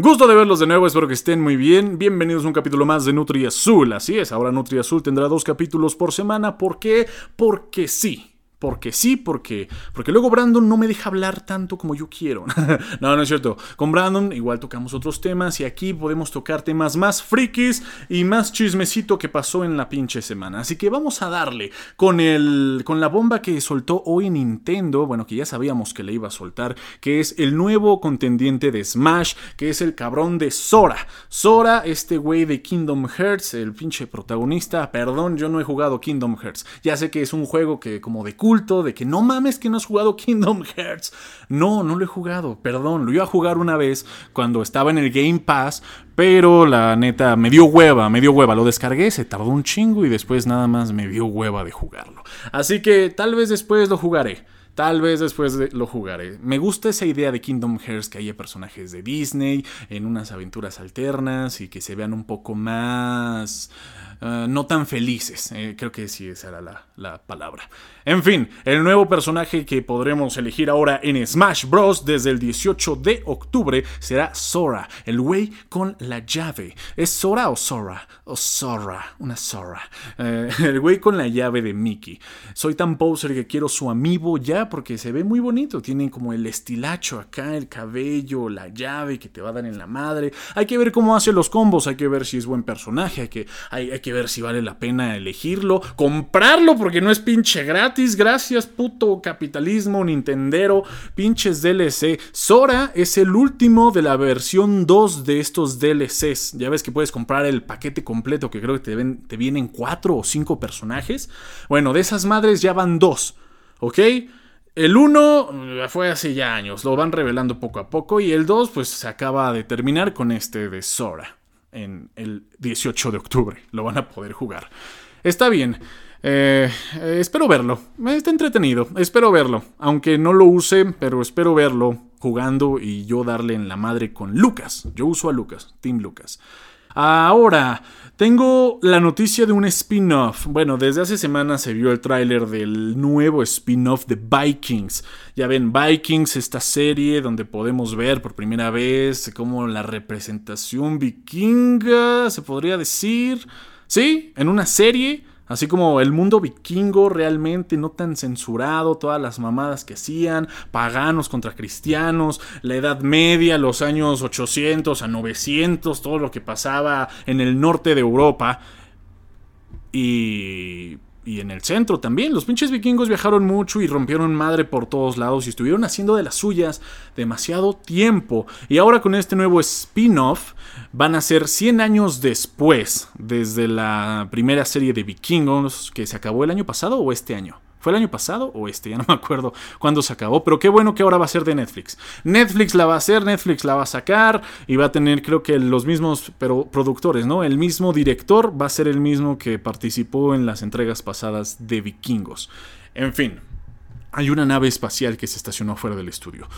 Gusto de verlos de nuevo, espero que estén muy bien. Bienvenidos a un capítulo más de Nutri Azul. Así es, ahora Nutri Azul tendrá dos capítulos por semana. ¿Por qué? Porque sí. Porque sí, porque, porque luego Brandon no me deja hablar tanto como yo quiero. no, no es cierto. Con Brandon igual tocamos otros temas y aquí podemos tocar temas más frikis y más chismecito que pasó en la pinche semana. Así que vamos a darle con, el, con la bomba que soltó hoy Nintendo, bueno, que ya sabíamos que le iba a soltar, que es el nuevo contendiente de Smash, que es el cabrón de Sora. Sora, este güey de Kingdom Hearts, el pinche protagonista. Perdón, yo no he jugado Kingdom Hearts. Ya sé que es un juego que como de de que no mames que no has jugado Kingdom Hearts. No, no lo he jugado, perdón, lo iba a jugar una vez cuando estaba en el Game Pass, pero la neta me dio hueva, me dio hueva, lo descargué, se tardó un chingo y después nada más me dio hueva de jugarlo. Así que tal vez después lo jugaré. Tal vez después lo jugaré. Me gusta esa idea de Kingdom Hearts que haya personajes de Disney en unas aventuras alternas y que se vean un poco más eh, no tan felices. Eh, creo que sí, esa era la, la, palabra. En fin, el nuevo personaje que podremos elegir ahora en Smash Bros. desde el 18 de octubre será Sora, el güey con la llave. ¿Es Sora o Sora? O Sora, una Sora. Eh, el güey con la llave de Mickey. Soy tan poser que quiero su amigo ya porque se ve muy bonito. Tiene como el estilacho acá, el cabello, la llave que te va a dar en la madre. Hay que ver cómo hace los combos, hay que ver si es buen personaje, hay que, hay, que ver si vale la pena elegirlo, comprarlo porque no es pinche gratis, gracias puto capitalismo nintendero, pinches DLC. Sora es el último de la versión 2 de estos DLCs. Ya ves que puedes comprar el paquete completo que creo que te, te vienen 4 o 5 personajes. Bueno, de esas madres ya van 2, ¿ok? El 1 eh, fue hace ya años, lo van revelando poco a poco y el 2 pues se acaba de terminar con este de Sora en el 18 de octubre. Lo van a poder jugar. Está bien. Eh, espero verlo. Está entretenido. Espero verlo. Aunque no lo use, pero espero verlo jugando y yo darle en la madre con Lucas. Yo uso a Lucas, Team Lucas. Ahora, tengo la noticia de un spin-off. Bueno, desde hace semanas se vio el tráiler del nuevo spin-off de Vikings. Ya ven, Vikings, esta serie donde podemos ver por primera vez como la representación vikinga, se podría decir. Sí, en una serie Así como el mundo vikingo realmente no tan censurado, todas las mamadas que hacían, paganos contra cristianos, la Edad Media, los años 800 a 900, todo lo que pasaba en el norte de Europa. Y y en el centro también. Los pinches vikingos viajaron mucho y rompieron madre por todos lados y estuvieron haciendo de las suyas demasiado tiempo. Y ahora con este nuevo spin-off van a ser 100 años después, desde la primera serie de vikingos que se acabó el año pasado o este año. ¿Fue el año pasado o este? Ya no me acuerdo cuándo se acabó, pero qué bueno que ahora va a ser de Netflix. Netflix la va a hacer, Netflix la va a sacar y va a tener creo que los mismos pero productores, ¿no? El mismo director va a ser el mismo que participó en las entregas pasadas de Vikingos. En fin, hay una nave espacial que se estacionó fuera del estudio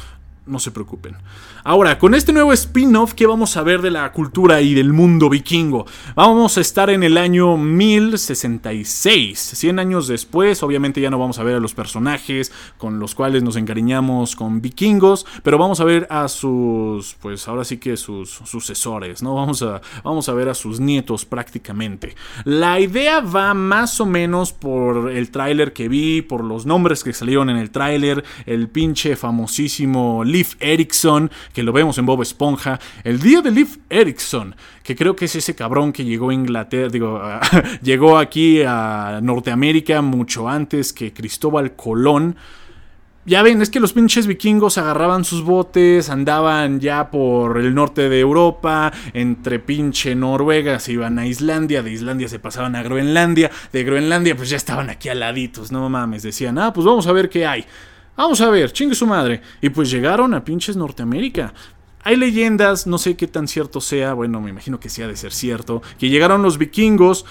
no se preocupen. Ahora, con este nuevo spin-off, ¿qué vamos a ver de la cultura y del mundo vikingo? Vamos a estar en el año 1066, 100 años después. Obviamente ya no vamos a ver a los personajes con los cuales nos encariñamos con vikingos, pero vamos a ver a sus, pues ahora sí que sus sucesores, ¿no? Vamos a, vamos a ver a sus nietos prácticamente. La idea va más o menos por el tráiler que vi, por los nombres que salieron en el tráiler, el pinche famosísimo Leif Erikson, que lo vemos en Bob Esponja, el día de Leif Erikson, que creo que es ese cabrón que llegó a Inglaterra, digo, llegó aquí a Norteamérica mucho antes que Cristóbal Colón. Ya ven, es que los pinches vikingos agarraban sus botes, andaban ya por el norte de Europa, entre pinche Noruega se iban a Islandia, de Islandia se pasaban a Groenlandia, de Groenlandia pues ya estaban aquí al laditos, no mames, decían, ah, pues vamos a ver qué hay. Vamos a ver, chingue su madre. Y pues llegaron a pinches Norteamérica. Hay leyendas, no sé qué tan cierto sea, bueno, me imagino que sea de ser cierto, que llegaron los vikingos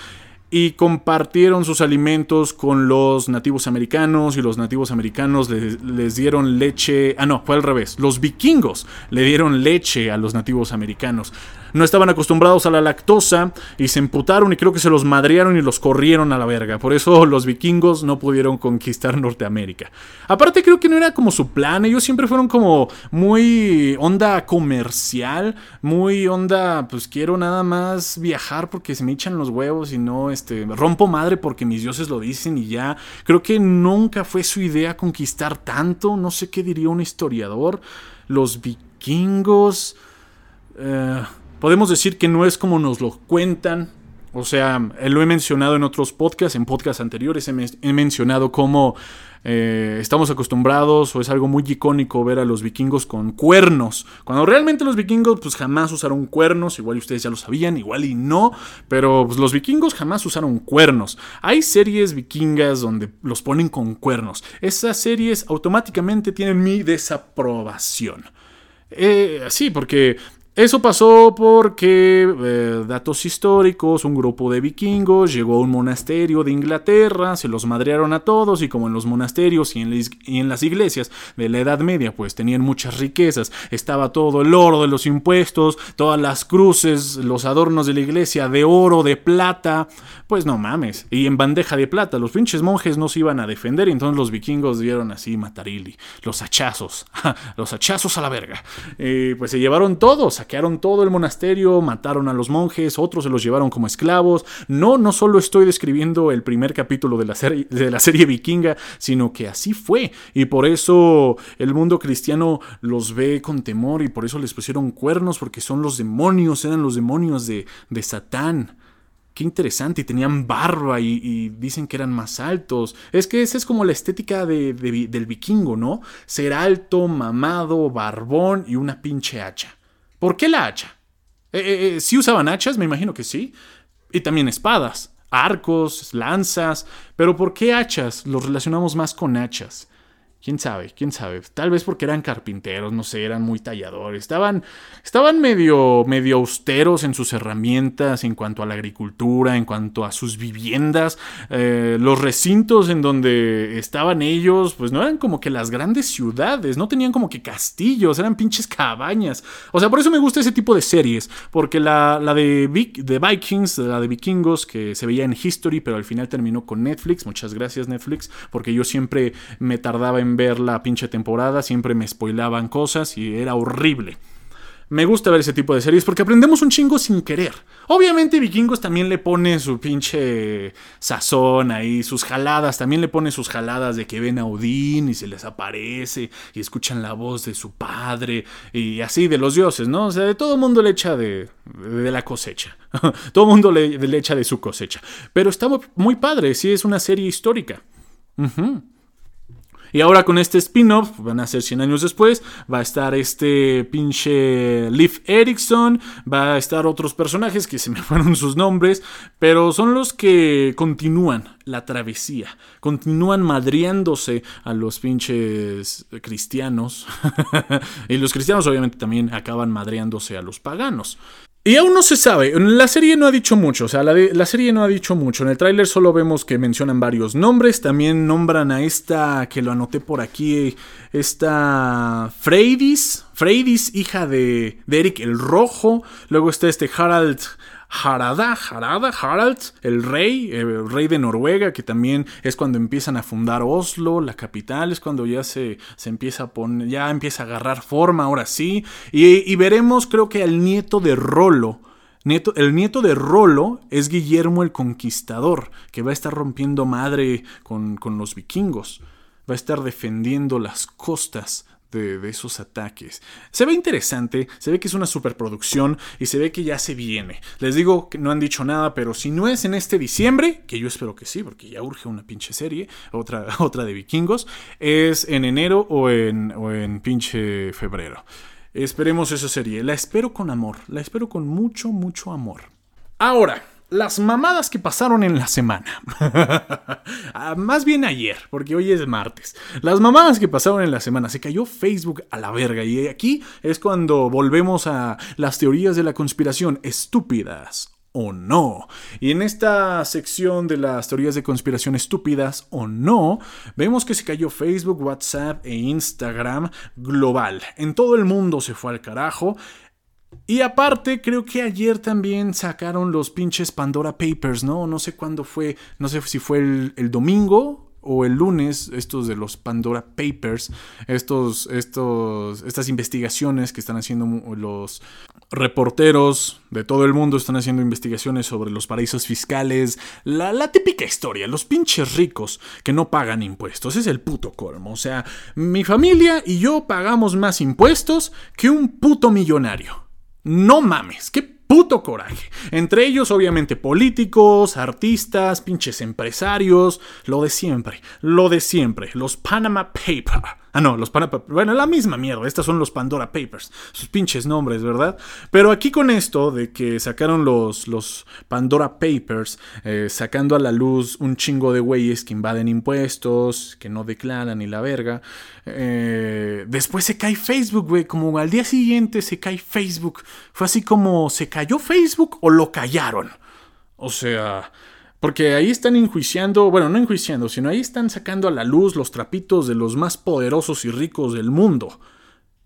y compartieron sus alimentos con los nativos americanos y los nativos americanos les, dieron leche, ah no, fue al revés, los vikingos le dieron leche a los nativos americanos. No estaban acostumbrados a la lactosa y se emputaron y creo que se los madrearon y los corrieron a la verga. Por eso los vikingos no pudieron conquistar Norteamérica. Aparte creo que no era como su plan, ellos siempre fueron como muy onda comercial, muy onda, pues quiero nada más viajar porque se me echan los huevos y no este, rompo madre porque mis dioses lo dicen y ya. Creo que nunca fue su idea conquistar tanto, no sé qué diría un historiador. Los vikingos... Eh, podemos decir que no es como nos lo cuentan. O sea, lo he mencionado en otros podcasts, en podcasts anteriores he, mencionado cómo eh, estamos acostumbrados o es algo muy icónico ver a los vikingos con cuernos. Cuando realmente los vikingos pues jamás usaron cuernos, igual ustedes ya lo sabían, igual y no, pero pues, los vikingos jamás usaron cuernos. Hay series vikingas donde los ponen con cuernos. Esas series automáticamente tienen mi desaprobación. Eh, sí, porque eso pasó porque, eh, datos históricos, un grupo de vikingos llegó a un monasterio de Inglaterra, se los madrearon a todos y como en los monasterios y en, las iglesias de la Edad Media pues tenían muchas riquezas, estaba todo el oro de los impuestos, todas las cruces, los adornos de la iglesia de oro, de plata, pues no mames, y en bandeja de plata, los pinches monjes no se iban a defender y entonces los vikingos dieron así matarilli, los hachazos, los hachazos a la verga, pues se llevaron todos, saquearon todo el monasterio, mataron a los monjes, otros se los llevaron como esclavos. No, no solo estoy describiendo el primer capítulo de la serie, de la serie vikinga, sino que así fue. Y por eso el mundo cristiano los ve con temor y por eso les pusieron cuernos, porque son los demonios, eran los demonios de, de Satán. Qué interesante, y tenían barba y, dicen que eran más altos. Es que esa es como la estética de, del vikingo, ¿no? Ser alto, mamado, barbón y una pinche hacha. ¿Por qué la hacha? Eh, eh, eh, ¿Sí usaban hachas? Me imagino que sí. Y también espadas, arcos, lanzas. Pero ¿por qué hachas? Los relacionamos más con hachas. ¿Quién sabe? ¿Quién sabe? Tal vez porque eran carpinteros, no sé, eran muy talladores. Estaban, estaban medio, medio austeros en sus herramientas en cuanto a la agricultura, en cuanto a sus viviendas. Eh, los recintos en donde estaban ellos, pues no eran como que las grandes ciudades, no tenían como que castillos, eran pinches cabañas. O sea, por eso me gusta ese tipo de series, porque la, la de, de Vikings, la de vikingos, que se veía en History, pero al final terminó con Netflix. Muchas gracias Netflix, porque yo siempre me tardaba en ver la pinche temporada, siempre me spoilaban cosas y era horrible. Me gusta ver ese tipo de series porque aprendemos un chingo sin querer. Obviamente Vikingos también le pone su pinche sazón ahí, sus jaladas, también le pone sus jaladas de que ven a Odín y se les aparece y escuchan la voz de su padre y así de los dioses, ¿no? O sea, de todo mundo le echa de, de la cosecha. todo mundo le, le, echa de su cosecha. Pero está muy padre, sí es una serie histórica. Y ahora con este spin-off, van a ser 100 años después, va a estar este pinche Leif Erikson, va a estar otros personajes que se me fueron sus nombres, pero son los que continúan la travesía, continúan madriándose a los pinches cristianos, y los cristianos obviamente también acaban madreándose a los paganos. Y aún no se sabe, la serie no ha dicho mucho, o sea, la, serie no ha dicho mucho. En el tráiler solo vemos que mencionan varios nombres, también nombran a esta, que lo anoté por aquí, esta Freydis, Freydis, hija de, de Eric el Rojo. Luego está este Harald Harada, Harada, Harald, el rey, el rey de Noruega, que también es cuando empiezan a fundar Oslo, la capital, es cuando ya se, se empieza a poner, ya empieza a agarrar forma, ahora sí. Y, veremos, creo que al nieto de Rolo. Nieto, el nieto de Rolo es Guillermo el Conquistador, que va a estar rompiendo madre con, con los vikingos. Va a estar defendiendo las costas de, esos ataques. Se ve interesante, se ve que es una superproducción y se ve que ya se viene. Les digo que no han dicho nada, pero si no es en este diciembre, que yo espero que sí, porque ya urge una pinche serie, otra, otra de vikingos, es en enero o en, o en pinche febrero. Esperemos esa serie. La espero con amor, la espero con mucho, mucho amor. Ahora, las mamadas que pasaron en la semana. Ah, más bien ayer, porque hoy es martes. Las mamadas que pasaron en la semana. Se cayó Facebook a la verga. Y aquí es cuando volvemos a las teorías de la conspiración estúpidas o no. Y en esta sección de las teorías de conspiración estúpidas o no, vemos que se cayó Facebook, WhatsApp e Instagram global. En todo el mundo se fue al carajo. Y aparte, creo que ayer también sacaron los pinches Pandora Papers, ¿no? No sé cuándo fue, no sé si fue el, domingo o el lunes, estos de los Pandora Papers, estos, estos, estas investigaciones que están haciendo los reporteros de todo el mundo, están haciendo investigaciones sobre los paraísos fiscales, la, la típica historia, los pinches ricos que no pagan impuestos, es el puto colmo, o sea, mi familia y yo pagamos más impuestos que un puto millonario. No mames, qué puto coraje. Entre ellos, obviamente, políticos, artistas, pinches empresarios, lo de siempre, lo de siempre, los Panama Papers. Ah, no, los Panama Bueno, la misma mierda. Estos son los Pandora Papers. Sus pinches nombres, ¿verdad? Pero aquí con esto de que sacaron los, los Pandora Papers, eh, sacando a la luz un chingo de güeyes que invaden impuestos, que no declaran ni la verga. Eh, después se cae Facebook, güey. Como al día siguiente se cae Facebook. Fue así como se cayó Facebook o lo callaron. O sea, porque ahí están enjuiciando, bueno, no enjuiciando, sino ahí están sacando a la luz los trapitos de los más poderosos y ricos del mundo.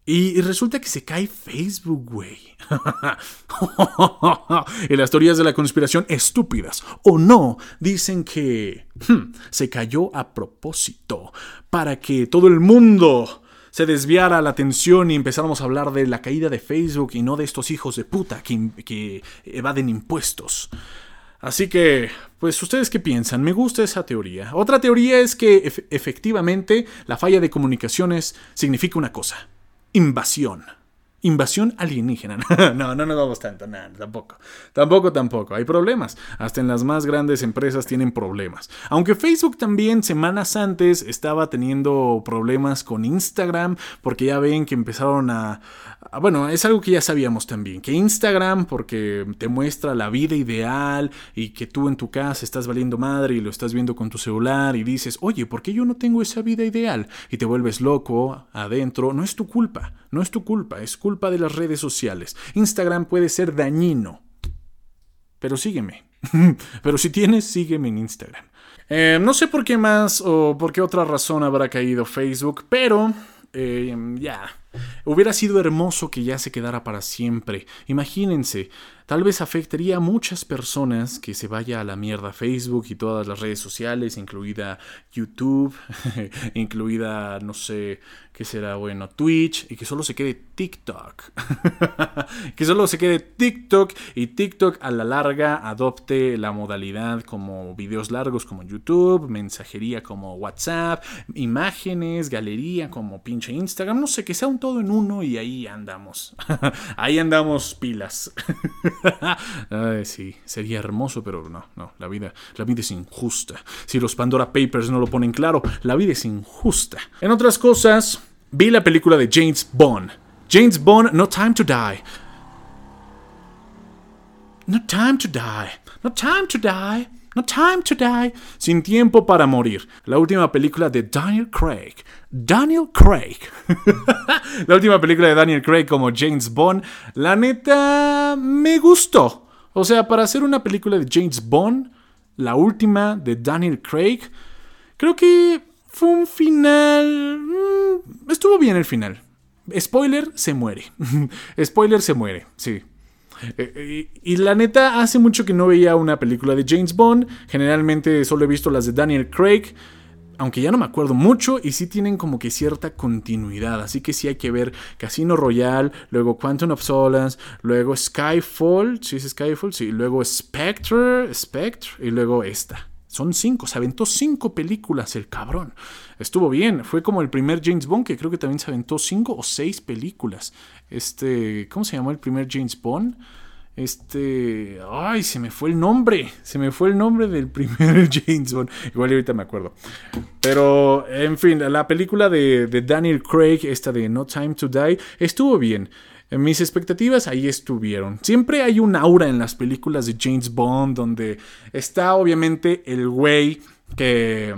Y, resulta que se cae Facebook, güey. y las teorías de la conspiración estúpidas o no dicen que hmm, se cayó a propósito para que todo el mundo se desviara la atención y empezáramos a hablar de la caída de Facebook y no de estos hijos de puta que, que evaden impuestos. Así que, pues, ¿ustedes qué piensan? Me gusta esa teoría. Otra teoría es que efectivamente la falla de comunicaciones significa una cosa, invasión. Invasión alienígena. no, no nos vamos tanto, nada, tampoco. Tampoco, tampoco. Hay problemas. Hasta en las más grandes empresas tienen problemas. Aunque Facebook también semanas antes estaba teniendo problemas con Instagram, porque ya ven que empezaron a... bueno, es algo que ya sabíamos también, que Instagram, porque te muestra la vida ideal y que tú en tu casa estás valiendo madre y lo estás viendo con tu celular y dices, oye, ¿por qué yo no tengo esa vida ideal? Y te vuelves loco adentro. No es tu culpa, no es tu culpa, es culpa de las redes sociales. Instagram puede ser dañino. Pero sígueme. Pero si tienes, sígueme en Instagram. Eh, no sé por qué más o por qué otra razón habrá caído Facebook, pero eh, ya. Hubiera sido hermoso que ya se quedara para siempre. Imagínense, tal vez afectaría a muchas personas que se vaya a la mierda Facebook y todas las redes sociales, incluida YouTube, incluida, no sé, qué será bueno, Twitch, y que solo se quede TikTok. que solo se quede TikTok y TikTok a la larga adopte la modalidad como videos largos como YouTube, mensajería como WhatsApp, imágenes, galería como pinche Instagram, no sé, que sea un todo en uno y ahí andamos. ahí andamos pilas. sí, sería hermoso, pero no, no, la vida, la vida es injusta. Si los Pandora Papers no lo ponen claro, la vida es injusta. En otras cosas, vi la película de James Bond. James Bond, No Time to Die. No time to die. No time to die. No Time to Die, Sin Tiempo para Morir, la última película de Daniel Craig. Daniel Craig. la última película de Daniel Craig como James Bond. La neta, me gustó. O sea, para hacer una película de James Bond, la última de Daniel Craig, creo que fue un final... Mm, estuvo bien el final. Spoiler, se muere. Spoiler, se muere, sí. Eh, y, la neta, hace mucho que no veía una película de James Bond. Generalmente solo he visto las de Daniel Craig. Aunque ya no me acuerdo mucho y sí tienen como que cierta continuidad. Así que sí hay que ver Casino Royale, luego Quantum of Solace, luego Skyfall, ¿sí es Skyfall? Sí, luego Spectre, Spectre y luego esta. Son cinco, se aventó cinco películas el cabrón. Estuvo bien, fue como el primer James Bond que creo que también se aventó cinco o seis películas. Este, ¿cómo se llamó el primer James Bond? Este, ay, se me fue el nombre, se me fue el nombre del primer James Bond. Igual ahorita me acuerdo. Pero, en fin, la película de, de Daniel Craig, esta de No Time to Die, estuvo bien. Mis expectativas ahí estuvieron. Siempre hay un aura en las películas de James Bond donde está obviamente el güey que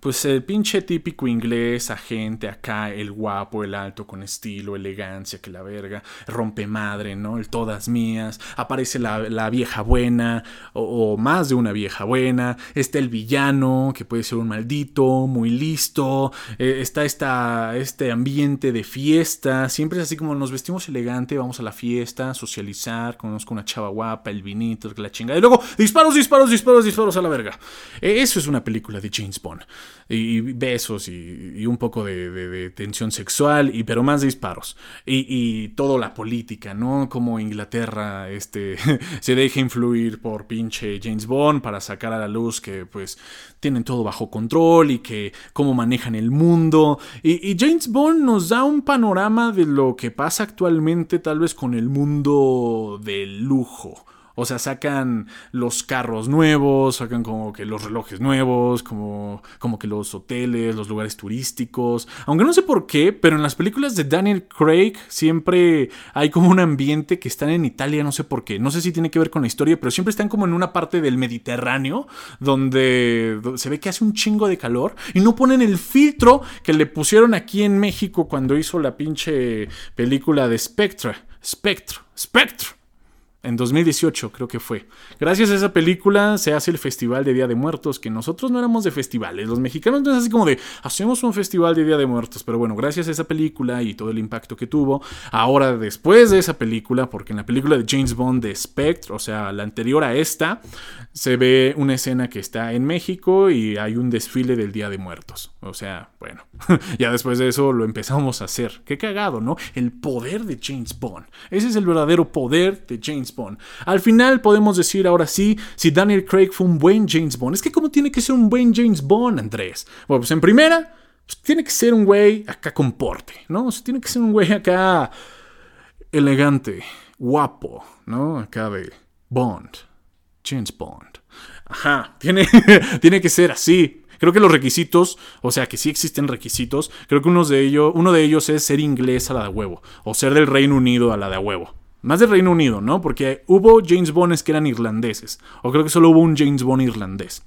pues el pinche típico inglés, agente acá, el guapo, el alto, con estilo, elegancia, que la verga, rompe madre, ¿no? El todas mías, aparece la, vieja buena, o, más de una vieja buena, está el villano, que puede ser un maldito, muy listo, eh, está esta, este ambiente de fiesta, siempre es así como nos vestimos elegante, vamos a la fiesta, socializar, conozco una chava guapa, el vinito, la chingada, y luego disparos, disparos, disparos, disparos a la verga. E, eso es una película de James Bond y, besos y, un poco de, tensión sexual, y, pero más disparos. Y, y toda la política, ¿no? Como Inglaterra este, se deja influir por pinche James Bond para sacar a la luz que pues tienen todo bajo control y que cómo manejan el mundo. y James Bond nos da un panorama de lo que pasa actualmente tal vez con el mundo del lujo. O sea, sacan los carros nuevos, sacan como que los relojes nuevos, como, como que los hoteles, los lugares turísticos. Aunque no sé por qué, pero en las películas de Daniel Craig siempre hay como un ambiente que están en Italia, no sé por qué. No sé si tiene que ver con la historia, pero siempre están como en una parte del Mediterráneo donde se ve que hace un chingo de calor y no ponen el filtro que le pusieron aquí en México cuando hizo la pinche película de Spectre. Spectre, Spectre en 2018 creo que fue. Gracias a esa película se hace el Festival de Día de Muertos, que nosotros no éramos de festivales. Los mexicanos no es así como de, hacemos un festival de Día de Muertos, pero bueno, gracias a esa película y todo el impacto que tuvo, ahora después de esa película, porque en la película de James Bond de Spectre, o sea, la anterior a esta, se ve una escena que está en México y hay un desfile del Día de Muertos. O sea, bueno, ya después de eso lo empezamos a hacer. Qué cagado, ¿no? El poder de James Bond. Ese es el verdadero poder de James Bond. Al final podemos decir ahora sí si Daniel Craig fue un buen James Bond. Es que cómo tiene que ser un buen James Bond, Andrés. Bueno, pues en primera, pues tiene que ser un güey acá con porte, ¿no? O sea, tiene que ser un güey acá elegante, guapo, ¿no? Acá de Bond, James Bond. Ajá, tiene, tiene que ser así. Creo que los requisitos, o sea que sí existen requisitos, creo que uno de, ellos, uno de ellos es ser inglés a la de huevo, o ser del Reino Unido a la de huevo. Más del Reino Unido, ¿no? Porque hubo James Bonds que eran irlandeses, o creo que solo hubo un James Bond irlandés.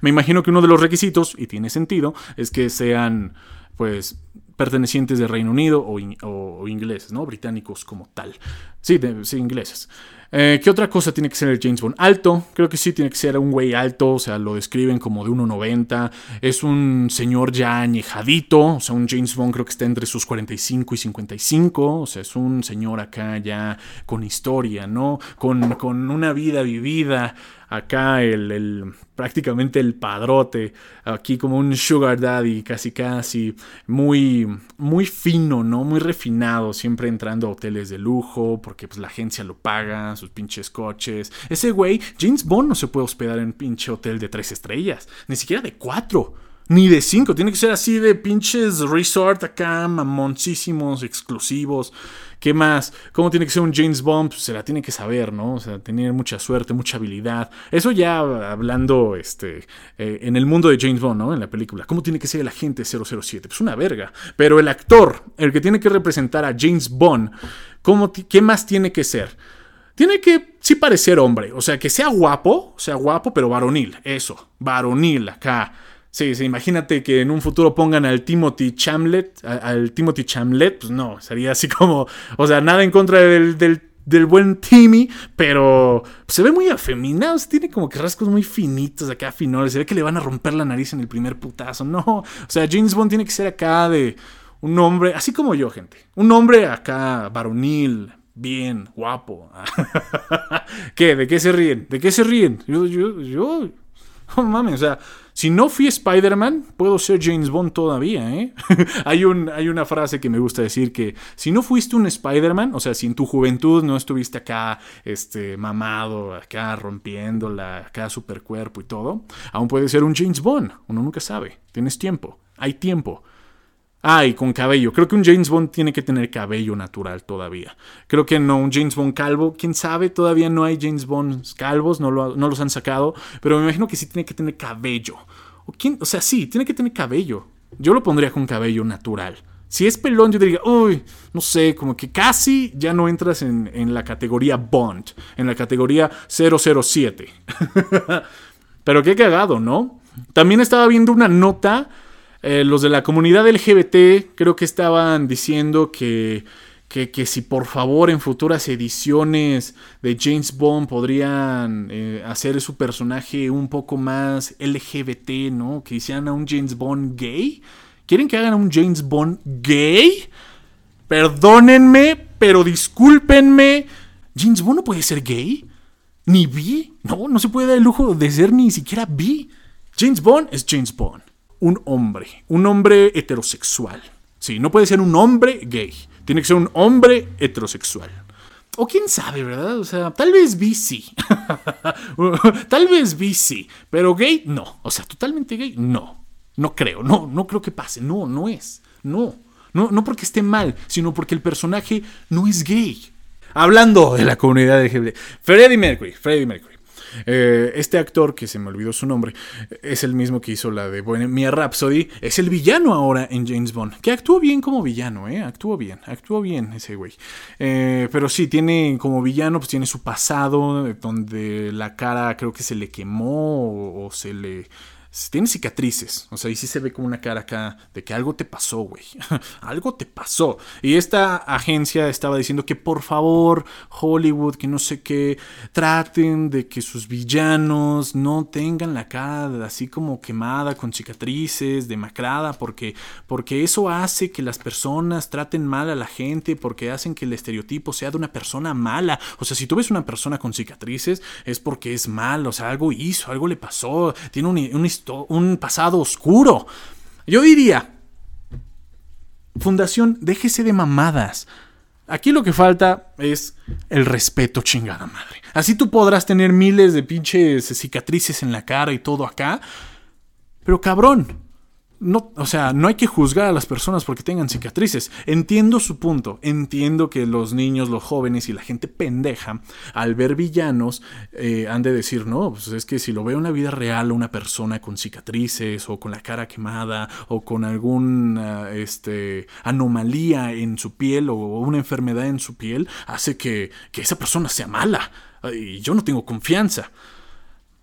Me imagino que uno de los requisitos, y tiene sentido, es que sean, pues, pertenecientes del Reino Unido o, ingleses, ¿no? Británicos como tal. Sí, sí, ingleses. Eh, ¿Qué otra cosa tiene que ser el James Bond? Alto, creo que sí tiene que ser un güey alto, o sea, lo describen como de 1,90. Es un señor ya añejadito, o sea, un James Bond creo que está entre sus 45 y 55, o sea, es un señor acá ya con historia, ¿no? Con, con una vida vivida acá el, prácticamente el padrote, aquí como un sugar daddy, casi casi, muy, muy fino, ¿no? Muy refinado, siempre entrando a hoteles de lujo, porque pues la agencia lo paga, sus pinches coches. Ese güey, James Bond no se puede hospedar en un pinche hotel de tres estrellas, ni siquiera de cuatro. Ni de cinco, tiene que ser así de pinches resort acá, mamoncísimos, exclusivos. ¿Qué más? ¿Cómo tiene que ser un James Bond? Pues se la tiene que saber, ¿no? O sea, tener mucha suerte, mucha habilidad. Eso ya hablando este, eh, en el mundo de James Bond, ¿no? En la película. ¿Cómo tiene que ser el agente 007? Pues una verga. Pero el actor, el que tiene que representar a James Bond, ¿cómo ¿qué más tiene que ser? Tiene que sí parecer hombre, o sea, que sea guapo, sea guapo, pero varonil, eso, varonil acá Sí, sí, imagínate que en un futuro pongan al Timothy Chamlet, al Timothy Chamlet, pues no, sería así como, o sea, nada en contra del, del, buen Timmy, pero se ve muy afeminado, tiene como que rasgos muy finitos acá, finoles, se ve que le van a romper la nariz en el primer putazo, no, o sea, James Bond tiene que ser acá de un hombre, así como yo, gente, un hombre acá varonil, bien, guapo. ¿Qué? ¿De qué se ríen? ¿De qué se ríen? Yo, yo, yo, no mames, o sea, si no fui Spider-Man, puedo ser James Bond todavía, ¿eh? hay, un, hay una frase que me gusta decir que si no fuiste un Spider-Man, o sea, si en tu juventud no estuviste acá, este, mamado, acá rompiéndola, acá super cuerpo y todo, aún puedes ser un James Bond. Uno nunca sabe. Tienes tiempo. Hay tiempo. Ah, y con cabello. Creo que un James Bond tiene que tener cabello natural todavía. Creo que no, un James Bond calvo. Quién sabe, todavía no hay James Bond calvos, no, no los han sacado. Pero me imagino que sí tiene que tener cabello. O, quién, o sea, sí, tiene que tener cabello. Yo lo pondría con cabello natural. Si es pelón, yo diría, uy, no sé, como que casi ya no entras en, en la categoría Bond, en la categoría 007. Pero qué cagado, ¿no? También estaba viendo una nota, eh, los de la comunidad LGBT creo que estaban diciendo que, que, si por favor en futuras ediciones de James Bond podrían eh, hacer su personaje un poco más LGBT, ¿no? Que hicieran a un James Bond gay. ¿Quieren que hagan a un James Bond gay? Perdónenme, pero discúlpenme. James Bond no puede ser gay. Ni bi. No, no se puede dar el lujo de ser ni siquiera bi. James Bond es James Bond. Un hombre. Un hombre heterosexual. Sí, no puede ser un hombre gay. Tiene que ser un hombre heterosexual. O quién sabe, ¿verdad? O sea, tal vez bi sí. tal vez bi sí. Pero gay, no. O sea, totalmente gay, no. No creo. No, no creo que pase. No, no es. No. No, no porque esté mal, sino porque el personaje no es gay. Hablando de la comunidad LGBT. Freddie Mercury. Freddie Mercury. Eh, este actor, que se me olvidó su nombre, es el mismo que hizo la de Bohemia Rhapsody, es el villano ahora en James Bond, que actuó bien como villano, ¿eh? Actuó bien, actuó bien ese güey. Eh, pero sí, tiene como villano, pues tiene su pasado, donde la cara creo que se le quemó o se le tiene cicatrices. O sea, y sí se ve como una cara acá de que algo te pasó, güey. algo te pasó. Y esta agencia estaba diciendo que por favor, Hollywood, que no sé qué, traten de que sus villanos no tengan la cara así como quemada, con cicatrices, demacrada, porque, porque eso hace que las personas traten mal a la gente, porque hacen que el estereotipo sea de una persona mala. O sea, si tú ves una persona con cicatrices, es porque es mal, o sea, algo hizo, algo le pasó, tiene un, un un pasado oscuro. Yo diría, Fundación, déjese de mamadas. Aquí lo que falta es el respeto, chingada madre. Así tú podrás tener miles de pinches cicatrices en la cara y todo acá. Pero cabrón, no, o sea, no hay que juzgar a las personas porque tengan cicatrices. Entiendo su punto. Entiendo que los niños, los jóvenes y la gente pendeja, al ver villanos, eh, han de decir, no, pues es que si lo veo en la vida real, una persona con cicatrices o con la cara quemada o con alguna este, anomalía en su piel o una enfermedad en su piel, hace que, que esa persona sea mala. Y yo no tengo confianza.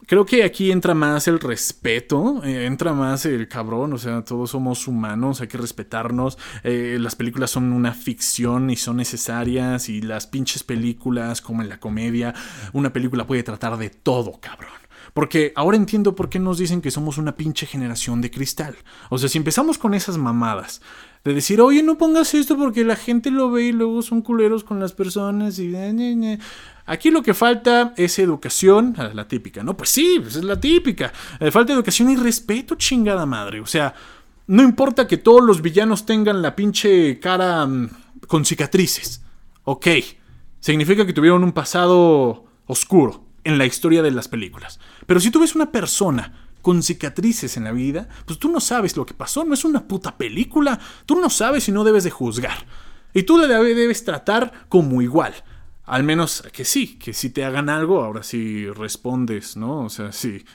Creo que aquí entra más el respeto, eh, entra más el cabrón, o sea, todos somos humanos, hay que respetarnos, eh, las películas son una ficción y son necesarias y las pinches películas, como en la comedia, una película puede tratar de todo, cabrón. Porque ahora entiendo por qué nos dicen que somos una pinche generación de cristal. O sea, si empezamos con esas mamadas, de decir, oye, no pongas esto porque la gente lo ve y luego son culeros con las personas y... Aquí lo que falta es educación, ah, la típica, ¿no? Pues sí, pues es la típica. Eh, falta educación y respeto, chingada madre. O sea, no importa que todos los villanos tengan la pinche cara mm, con cicatrices. Ok, significa que tuvieron un pasado oscuro en la historia de las películas. Pero si tú ves una persona con cicatrices en la vida, pues tú no sabes lo que pasó, no es una puta película, tú no sabes y no debes de juzgar. Y tú le debes tratar como igual. Al menos que sí, que si te hagan algo, ahora sí respondes, ¿no? O sea, sí.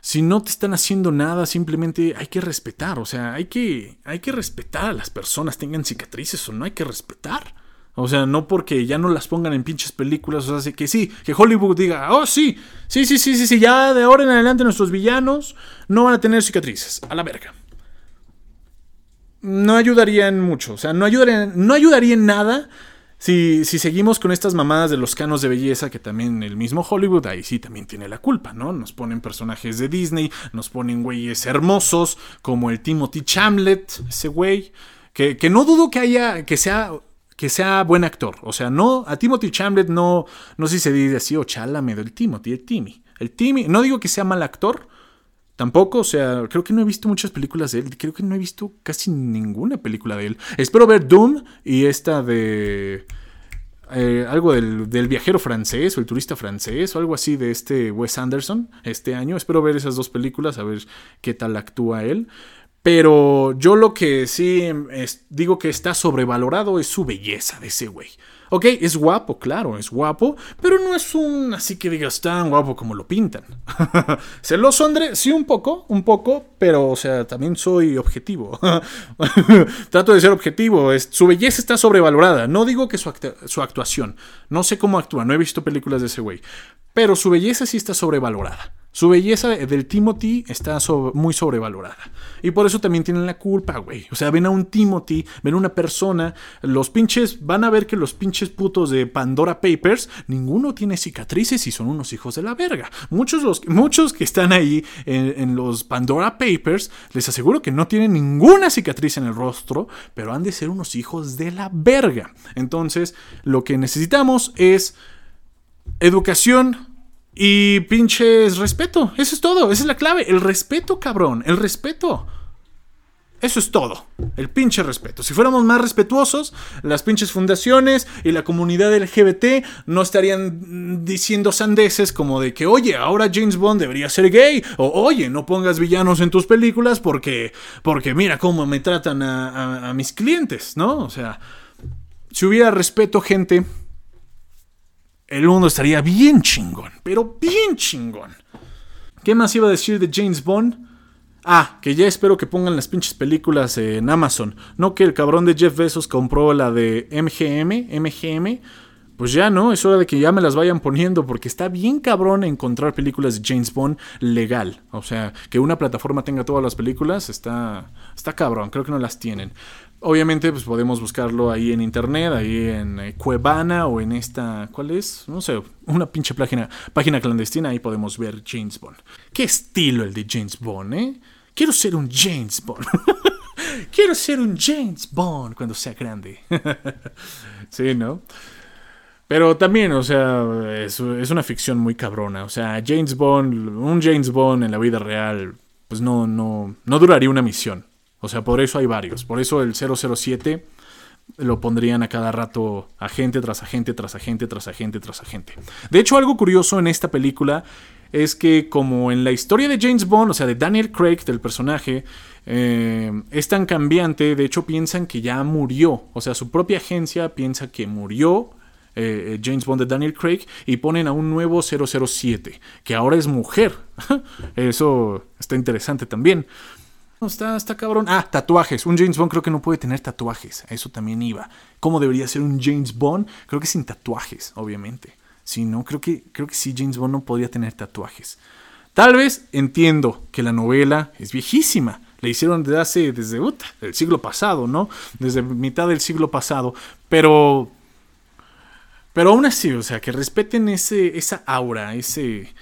si no te están haciendo nada, simplemente hay que respetar. O sea, hay que, hay que respetar a las personas, tengan cicatrices o no, hay que respetar. O sea, no porque ya no las pongan en pinches películas, o sea, que sí, que Hollywood diga, oh sí, sí, sí, sí, sí, sí, ya de ahora en adelante nuestros villanos no van a tener cicatrices, a la verga. No ayudaría en mucho, o sea, no ayudaría, no nada si, seguimos con estas mamadas de los canos de belleza, que también el mismo Hollywood ahí sí también tiene la culpa, ¿no? Nos ponen personajes de Disney, nos ponen güeyes hermosos, como el Timothy Chamlet, ese güey, que, que no dudo que haya, que sea que sea buen actor. O sea, no, a Timothy Chamlet no, no sé si se dice así, o chálame del Timothy, el Timmy. El Timmy, no digo que sea mal actor, tampoco, o sea, creo que no he visto muchas películas de él, creo que no he visto casi ninguna película de él. Espero ver Doom y esta de... Eh, algo del, viajero francés o el turista francés o algo así de este Wes Anderson este año. Espero ver esas dos películas, a ver qué tal actúa él. Pero yo lo que sí digo que está sobrevalorado es su belleza de ese güey. Ok, es guapo, claro, es guapo, pero no es un así que digas tan guapo como lo pintan. Celoso, André, sí, un poco, un poco, pero, o sea, también soy objetivo. Trato de ser objetivo. Es, su belleza está sobrevalorada. No digo que su, su actuación. No sé cómo actúa, no he visto películas de ese güey. Pero su belleza sí está sobrevalorada. Su belleza del Timothy está muy sobrevalorada. Y por eso también tienen la culpa, güey. O sea, ven a un Timothy, ven a una persona, los pinches, van a ver que los pinches putos de Pandora Papers, ninguno tiene cicatrices y son unos hijos de la verga. Muchos, los, muchos que están ahí en, en los Pandora Papers, les aseguro que no tienen ninguna cicatriz en el rostro, pero han de ser unos hijos de la verga. Entonces, lo que necesitamos es educación y pinches respeto. Eso es todo. Esa es la clave. El respeto, cabrón. El respeto. Eso es todo. El pinche respeto. Si fuéramos más respetuosos, las pinches fundaciones y la comunidad LGBT no estarían diciendo sandeces como de que, oye, ahora James Bond debería ser gay. O, oye, no pongas villanos en tus películas porque, porque mira cómo me tratan a, a mis clientes, ¿no? O sea, si hubiera respeto, gente, el mundo estaría bien chingón, pero bien chingón. ¿Qué más iba a decir de James Bond? Ah, que ya espero que pongan las pinches películas en Amazon. No que el cabrón de Jeff Bezos compró la de MGM, MGM. Pues ya no, es hora de que ya me las vayan poniendo porque está bien cabrón encontrar películas de James Bond legal. O sea, que una plataforma tenga todas las películas está, está cabrón, creo que no las tienen. Obviamente, pues podemos buscarlo ahí en internet, ahí en eh, Cuevana o en esta, ¿cuál es? No sé, una pinche página, página clandestina, ahí podemos ver James Bond. Qué estilo el de James Bond, ¿eh? Quiero ser un James Bond. Quiero ser un James Bond cuando sea grande. sí, ¿no? Pero también, o sea, es, es, una ficción muy cabrona. O sea, James Bond, un James Bond en la vida real, pues no, no, no duraría una misión. O sea, por eso hay varios. Por eso el 007 lo pondrían a cada rato agente tras agente, tras agente, tras agente, tras agente. De hecho, algo curioso en esta película es que como en la historia de James Bond, o sea, de Daniel Craig, del personaje, eh, es tan cambiante, de hecho piensan que ya murió. O sea, su propia agencia piensa que murió eh, James Bond de Daniel Craig y ponen a un nuevo 007, que ahora es mujer. Eso está interesante también. Está, está cabrón. Ah, tatuajes. Un James Bond creo que no puede tener tatuajes. A eso también iba. ¿Cómo debería ser un James Bond? Creo que sin tatuajes, obviamente. Si no, creo que, creo que sí, James Bond no podría tener tatuajes. Tal vez entiendo que la novela es viejísima. Le hicieron desde hace, desde el siglo pasado, ¿no? Desde mitad del siglo pasado. Pero. Pero aún así, o sea, que respeten ese, esa aura, ese.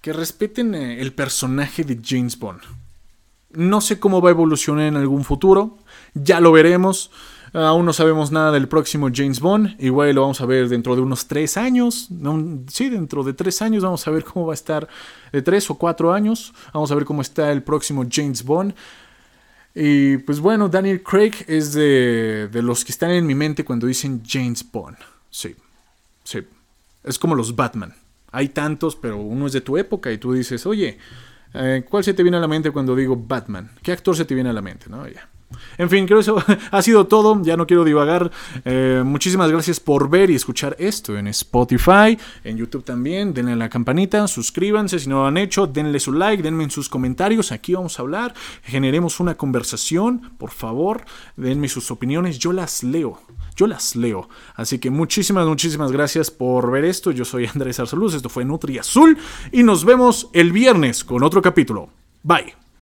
Que respeten eh, el personaje de James Bond. No sé cómo va a evolucionar en algún futuro. Ya lo veremos. Aún no sabemos nada del próximo James Bond. Igual lo vamos a ver dentro de unos tres años. sí, dentro de tres años vamos a ver cómo va a estar. De tres o cuatro años. Vamos a ver cómo está el próximo James Bond. Y pues bueno, Daniel Craig es de, los que están en mi mente cuando dicen James Bond. Sí, sí. Es como los Batman. Hay tantos, pero uno es de tu época y tú dices, oye, eh, ¿Cuál se te viene a la mente cuando digo Batman? ¿Qué actor se te viene a la mente? ¿no? En fin, creo que eso ha sido todo. Ya no quiero divagar. Eh, muchísimas gracias por ver y escuchar esto en Spotify, en YouTube también. Denle a la campanita, suscríbanse si no lo han hecho, denle su like, denme en sus comentarios. Aquí vamos a hablar. Generemos una conversación. Por favor, denme sus opiniones. Yo las leo yo las leo. Así que muchísimas, muchísimas gracias por ver esto. Yo soy Andrés Arsaluz, esto fue Nutri Azul y nos vemos el viernes con otro capítulo. Bye.